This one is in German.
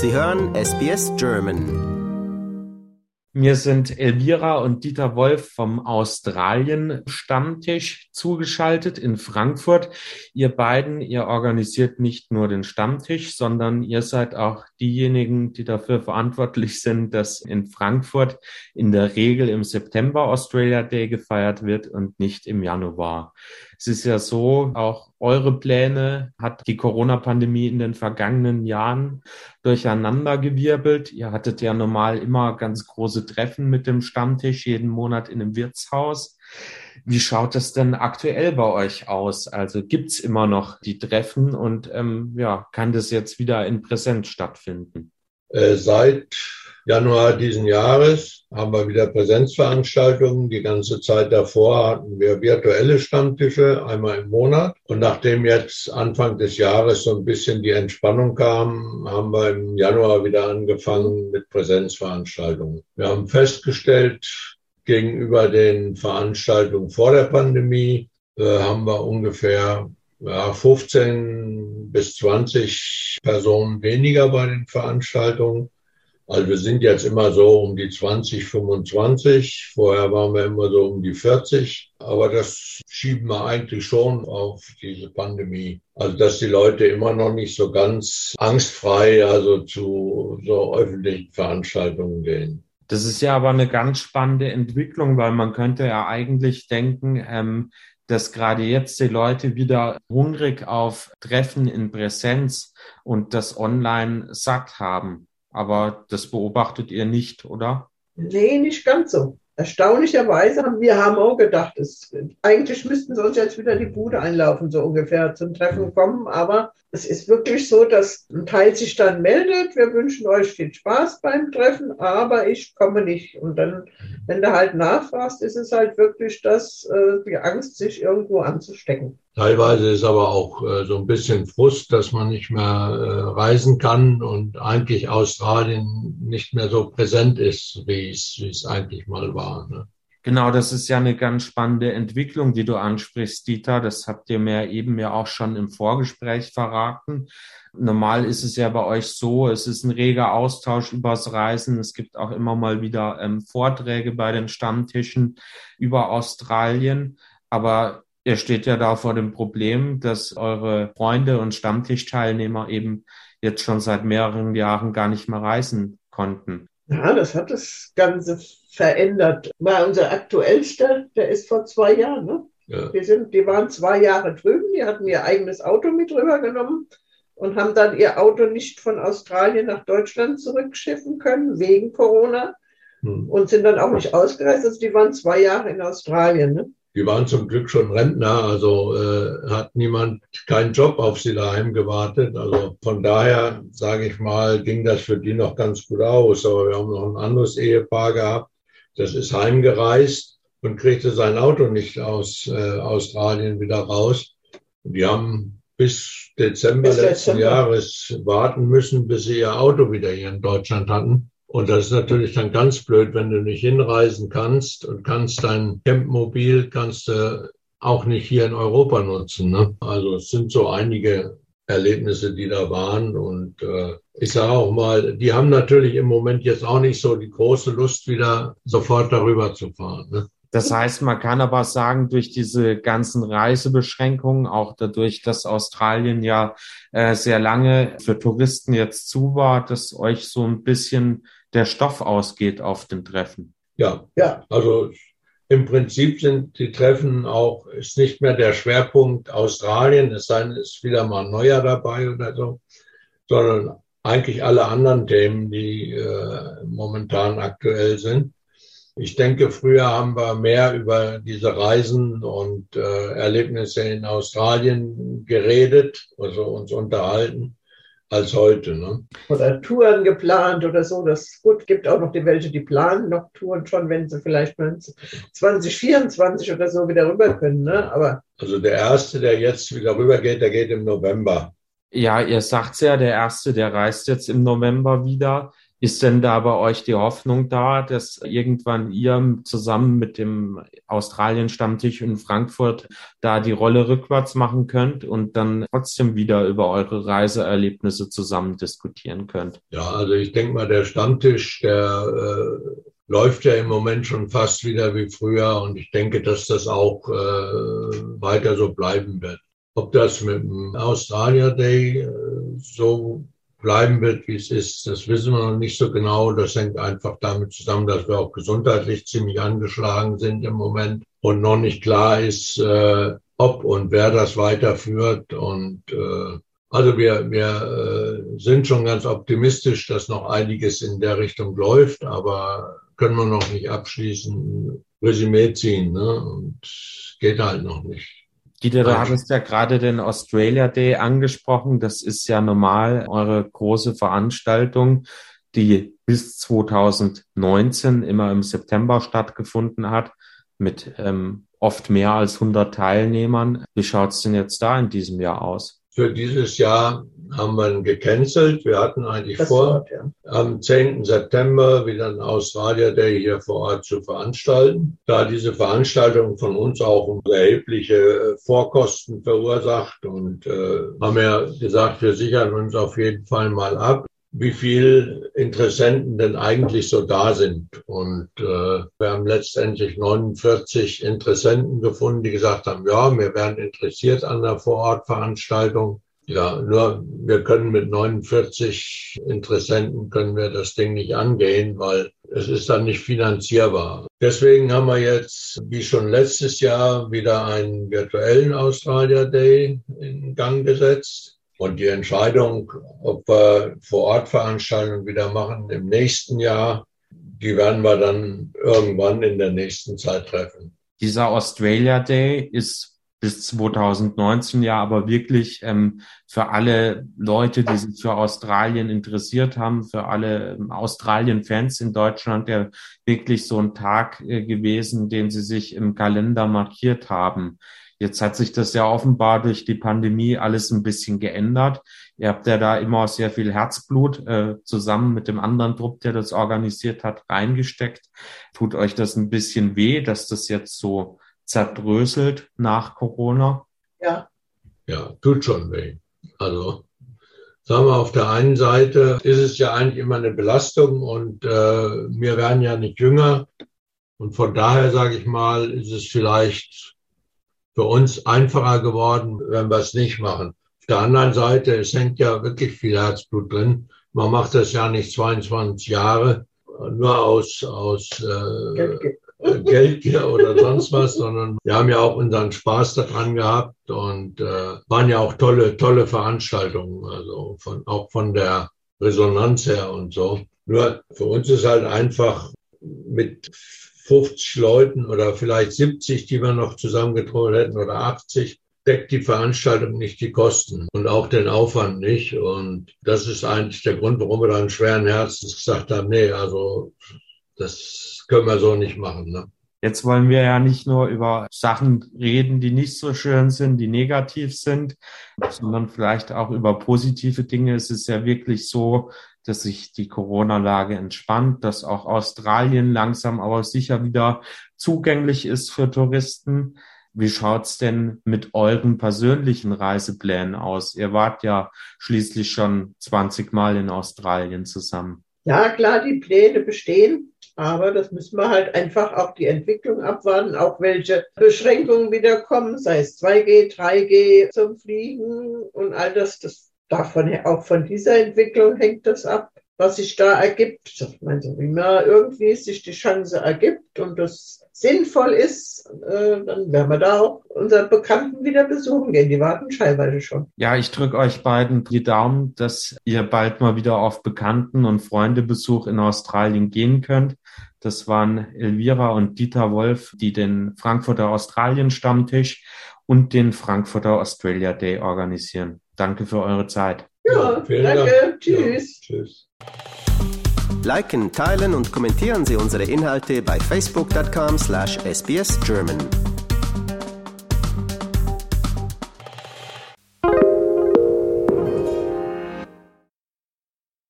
Sie hören SBS German. Mir sind Elvira und Dieter Wolf vom Australien-Stammtisch zugeschaltet in Frankfurt. Ihr beiden, ihr organisiert nicht nur den Stammtisch, sondern ihr seid auch diejenigen, die dafür verantwortlich sind, dass in Frankfurt in der Regel im September Australia Day gefeiert wird und nicht im Januar. Es ist ja so, auch eure Pläne hat die Corona-Pandemie in den vergangenen Jahren durcheinandergewirbelt. Ihr hattet ja normal immer ganz große Treffen mit dem Stammtisch jeden Monat in einem Wirtshaus. Wie schaut es denn aktuell bei euch aus? Also gibt's immer noch die Treffen und ähm, ja, kann das jetzt wieder in Präsenz stattfinden? Äh, seit Januar diesen Jahres haben wir wieder Präsenzveranstaltungen. Die ganze Zeit davor hatten wir virtuelle Stammtische einmal im Monat. Und nachdem jetzt Anfang des Jahres so ein bisschen die Entspannung kam, haben wir im Januar wieder angefangen mit Präsenzveranstaltungen. Wir haben festgestellt, gegenüber den Veranstaltungen vor der Pandemie äh, haben wir ungefähr ja, 15 bis 20 Personen weniger bei den Veranstaltungen. Also wir sind jetzt immer so um die 20, 25. Vorher waren wir immer so um die 40. Aber das schieben wir eigentlich schon auf diese Pandemie. Also dass die Leute immer noch nicht so ganz angstfrei also zu so öffentlichen Veranstaltungen gehen. Das ist ja aber eine ganz spannende Entwicklung, weil man könnte ja eigentlich denken, ähm, dass gerade jetzt die Leute wieder hungrig auf Treffen in Präsenz und das Online satt haben. Aber das beobachtet ihr nicht, oder? Nee, nicht ganz so. Erstaunlicherweise haben wir haben auch gedacht, es, eigentlich müssten sie uns jetzt wieder die Bude einlaufen, so ungefähr zum Treffen kommen. Aber es ist wirklich so, dass ein Teil sich dann meldet, wir wünschen euch viel Spaß beim Treffen, aber ich komme nicht. Und dann, wenn du halt nachfragst, ist es halt wirklich das, äh, die Angst, sich irgendwo anzustecken. Teilweise ist aber auch äh, so ein bisschen Frust, dass man nicht mehr äh, reisen kann und eigentlich Australien nicht mehr so präsent ist, wie es, eigentlich mal war. Ne? Genau, das ist ja eine ganz spannende Entwicklung, die du ansprichst, Dieter. Das habt ihr mir eben ja auch schon im Vorgespräch verraten. Normal ist es ja bei euch so, es ist ein reger Austausch übers Reisen. Es gibt auch immer mal wieder ähm, Vorträge bei den Stammtischen über Australien. Aber ihr steht ja da vor dem Problem, dass eure Freunde und Stammtischteilnehmer eben jetzt schon seit mehreren Jahren gar nicht mehr reisen konnten. Ja, das hat das Ganze verändert. Weil unser aktuellster, der ist vor zwei Jahren, ne? Ja. Die, sind, die waren zwei Jahre drüben, die hatten ihr eigenes Auto mit rübergenommen und haben dann ihr Auto nicht von Australien nach Deutschland zurückschiffen können, wegen Corona. Hm. Und sind dann auch nicht ausgereist. Also die waren zwei Jahre in Australien. Ne? Die waren zum Glück schon Rentner, also äh, hat niemand keinen Job auf sie daheim gewartet. Also von daher, sage ich mal, ging das für die noch ganz gut aus. Aber wir haben noch ein anderes Ehepaar gehabt, das ist heimgereist und kriegte sein Auto nicht aus äh, Australien wieder raus. Die haben bis Dezember bis letzten Dezember. Jahres warten müssen, bis sie ihr Auto wieder hier in Deutschland hatten. Und das ist natürlich dann ganz blöd, wenn du nicht hinreisen kannst und kannst dein Campmobil kannst du auch nicht hier in Europa nutzen. Ne? Also es sind so einige Erlebnisse, die da waren. Und äh, ich sage auch mal, die haben natürlich im Moment jetzt auch nicht so die große Lust, wieder sofort darüber zu fahren. Ne? Das heißt, man kann aber sagen, durch diese ganzen Reisebeschränkungen, auch dadurch, dass Australien ja äh, sehr lange für Touristen jetzt zu war, dass euch so ein bisschen der Stoff ausgeht auf den Treffen. Ja, ja, also im Prinzip sind die Treffen auch, ist nicht mehr der Schwerpunkt Australien, es sei denn, ist wieder mal ein neuer dabei oder so, sondern eigentlich alle anderen Themen, die äh, momentan aktuell sind. Ich denke, früher haben wir mehr über diese Reisen und äh, Erlebnisse in Australien geredet, also uns unterhalten als heute. Ne? Oder Touren geplant oder so. Das gut, gibt auch noch die welche, die planen noch Touren schon, wenn sie vielleicht 2024 oder so wieder rüber können. Ne? Aber also der erste, der jetzt wieder rüber geht, der geht im November. Ja, ihr sagt's ja, der erste, der reist jetzt im November wieder. Ist denn da bei euch die Hoffnung da, dass irgendwann ihr zusammen mit dem Australien-Stammtisch in Frankfurt da die Rolle rückwärts machen könnt und dann trotzdem wieder über eure Reiseerlebnisse zusammen diskutieren könnt? Ja, also ich denke mal, der Stammtisch, der äh, läuft ja im Moment schon fast wieder wie früher und ich denke, dass das auch äh, weiter so bleiben wird. Ob das mit dem Australia Day äh, so bleiben wird, wie es ist, das wissen wir noch nicht so genau. Das hängt einfach damit zusammen, dass wir auch gesundheitlich ziemlich angeschlagen sind im Moment und noch nicht klar ist, äh, ob und wer das weiterführt. Und äh, also wir, wir äh, sind schon ganz optimistisch, dass noch einiges in der Richtung läuft, aber können wir noch nicht abschließend Resümee ziehen. Ne? Und geht halt noch nicht. Dieter, du hattest ja gerade den Australia Day angesprochen. Das ist ja normal eure große Veranstaltung, die bis 2019 immer im September stattgefunden hat, mit ähm, oft mehr als 100 Teilnehmern. Wie schaut's denn jetzt da in diesem Jahr aus? Für dieses Jahr haben wir gecancelt. Wir hatten eigentlich das vor, Ort, ja. am 10. September wieder einen Australia Day hier vor Ort zu veranstalten. Da diese Veranstaltung von uns auch erhebliche äh, Vorkosten verursacht und äh, haben ja gesagt, wir sichern uns auf jeden Fall mal ab wie viel Interessenten denn eigentlich so da sind. Und äh, wir haben letztendlich 49 Interessenten gefunden, die gesagt haben, ja, wir wären interessiert an der Vorortveranstaltung. Ja, nur wir können mit 49 Interessenten können wir das Ding nicht angehen, weil es ist dann nicht finanzierbar. Deswegen haben wir jetzt, wie schon letztes Jahr, wieder einen virtuellen Australia Day in Gang gesetzt. Und die Entscheidung, ob wir vor Ort Veranstaltungen wieder machen im nächsten Jahr, die werden wir dann irgendwann in der nächsten Zeit treffen. Dieser Australia Day ist bis 2019 ja aber wirklich ähm, für alle Leute, die sich für Australien interessiert haben, für alle ähm, Australien-Fans in Deutschland, der wirklich so ein Tag äh, gewesen, den sie sich im Kalender markiert haben. Jetzt hat sich das ja offenbar durch die Pandemie alles ein bisschen geändert. Ihr habt ja da immer sehr viel Herzblut äh, zusammen mit dem anderen Trupp, der das organisiert hat, reingesteckt. Tut euch das ein bisschen weh, dass das jetzt so zerdröselt nach Corona? Ja. Ja, tut schon weh. Also sagen wir, auf der einen Seite ist es ja eigentlich immer eine Belastung und äh, wir werden ja nicht jünger. Und von daher sage ich mal, ist es vielleicht für uns einfacher geworden, wenn wir es nicht machen. Auf der anderen Seite, es hängt ja wirklich viel Herzblut drin. Man macht das ja nicht 22 Jahre, nur aus, aus äh, Geldgier oder sonst was, sondern wir haben ja auch unseren Spaß daran gehabt und äh, waren ja auch tolle, tolle Veranstaltungen, also von, auch von der Resonanz her und so. Nur für uns ist halt einfach mit 50 Leuten oder vielleicht 70, die wir noch zusammengetroffen hätten oder 80, deckt die Veranstaltung nicht die Kosten und auch den Aufwand nicht. Und das ist eigentlich der Grund, warum wir dann schweren Herzens gesagt haben, nee, also das können wir so nicht machen. Ne? Jetzt wollen wir ja nicht nur über Sachen reden, die nicht so schön sind, die negativ sind, sondern vielleicht auch über positive Dinge. Es ist ja wirklich so, dass sich die Corona-Lage entspannt, dass auch Australien langsam aber sicher wieder zugänglich ist für Touristen. Wie schaut's denn mit euren persönlichen Reiseplänen aus? Ihr wart ja schließlich schon 20 Mal in Australien zusammen. Ja, klar, die Pläne bestehen. Aber das müssen wir halt einfach auch die Entwicklung abwarten, auch welche Beschränkungen wieder kommen, sei es 2G, 3G zum Fliegen und all das. Das davon auch von dieser Entwicklung hängt das ab, was sich da ergibt. Ich meine, so wie man irgendwie sich die Chance ergibt und das sinnvoll ist, äh, dann werden wir da auch unsere Bekannten wieder besuchen gehen. Die warten teilweise schon. Ja, ich drücke euch beiden die Daumen, dass ihr bald mal wieder auf Bekannten- und Freundebesuch in Australien gehen könnt. Das waren Elvira und Dieter Wolf, die den Frankfurter Australien-Stammtisch und den Frankfurter Australia Day organisieren. Danke für eure Zeit. Ja, danke. Dank. Tschüss. Ja, tschüss. Liken, teilen und kommentieren Sie unsere Inhalte bei facebook.com/sbsgerman.